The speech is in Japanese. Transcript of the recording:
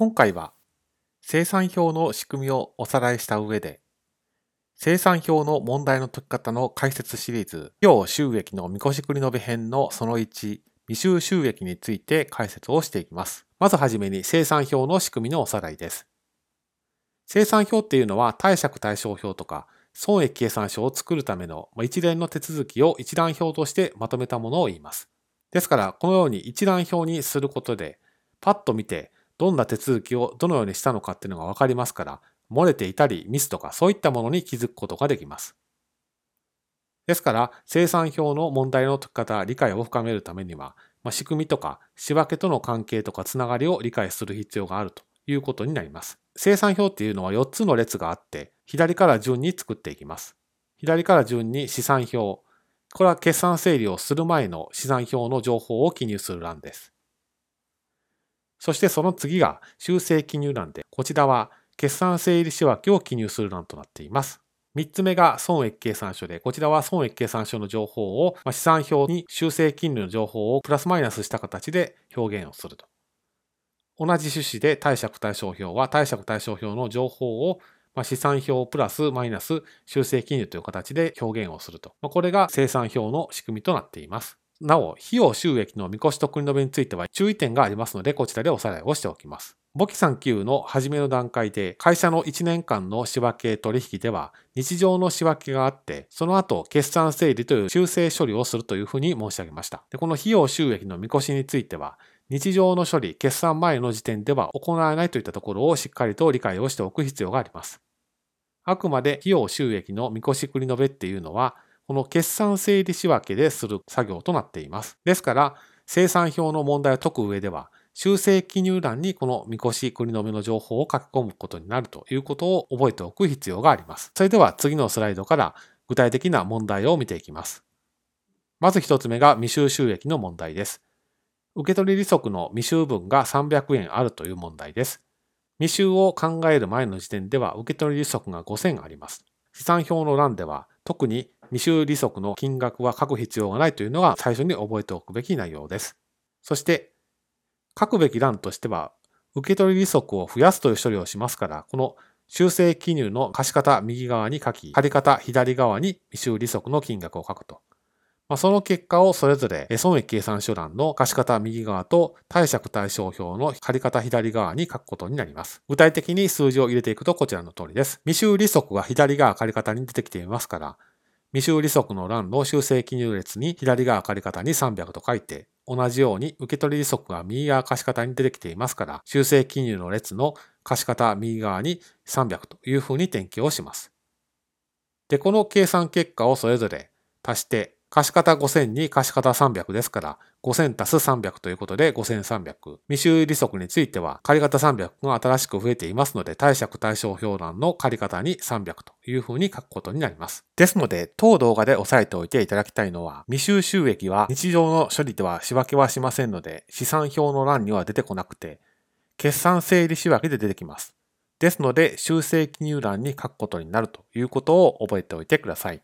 今回は生産表の仕組みをおさらいした上で生産表の問題の解き方の解説シリーズ費用収益の見越し繰り延べ編のその1未収収益について解説をしていきます。まずはじめに生産表の仕組みのおさらいです。生産表っていうのは貸借対照表とか損益計算書を作るための一連の手続きを一覧表としてまとめたものを言います。ですから、このように一覧表にすることで、パッと見てどんな手続きをどのようにしたのかっていうのがわかりますから、漏れていたりミスとかそういったものに気づくことができます。ですから、生産表の問題の解き方、理解を深めるためには、まあ、仕組みとか仕分けとの関係とかつながりを理解する必要があるということになります。生産表っていうのは4つの列があって、左から順に作っていきます。左から順に資産表。これは決算整理をする前の資産表の情報を記入する欄です。そしてその次が修正記入欄で、こちらは決算整理仕分けを記入する欄となっています。3つ目が損益計算書で、こちらは損益計算書の情報を資産表に修正金利の情報をプラスマイナスした形で表現をすると。同じ趣旨で貸借対照表は貸借対照表の情報を資産表プラスマイナス修正金利という形で表現をすると。これが生産表の仕組みとなっています。なお、費用収益の見越しと繰り延については注意点がありますので、こちらでおさらいをしておきます。簿記3級の初めの段階で、会社の1年間の仕分け取引では、日常の仕分けがあって、その後、決算整理という修正処理をするというふうに申し上げました。でこの費用収益の見越しについては、日常の処理、決算前の時点では行わないといったところをしっかりと理解をしておく必要があります。あくまで費用収益の見越し繰り延べっていうのは、この決算整理仕分けでする作業となっています。ですから、生産表の問題を解く上では、修正記入欄にこの見越し繰り延べの情報を書き込むことになるということを覚えておく必要があります。それでは次のスライドから具体的な問題を見ていきます。まず一つ目が未収収益の問題です。受取利息の未収分が300円あるという問題です。未収を考える前の時点では受取利息が5000あります。資産表の欄では特に未収利息の金額は書く必要がないというのが最初に覚えておくべき内容です。そして、書くべき欄としては、受取利息を増やすという処理をしますから、この修正記入の貸方右側に書き、借方左側に未収利息の金額を書くと。まあ、その結果をそれぞれ損益計算書欄の貸方右側と貸借対照表の借方左側に書くことになります。具体的に数字を入れていくとこちらの通りです。未収利息が左側借方に出てきていますから、未収利息の欄の修正記入列に左側借方に300と書いて、同じように受取利息が右側貸方に出てきていますから、修正記入の列の貸方右側に300というふうに転記をします。で、この計算結果をそれぞれ足して貸方5000に貸方300ですから、5000足す300ということで5300。未収利息については、借方300が新しく増えていますので、貸借対照表欄の借方に300というふうに書くことになります。ですので、当動画で押さえておいていただきたいのは、未収収益は日常の処理では仕分けはしませんので、資産表の欄には出てこなくて、決算整理仕分けで出てきます。ですので、修正記入欄に書くことになるということを覚えておいてください。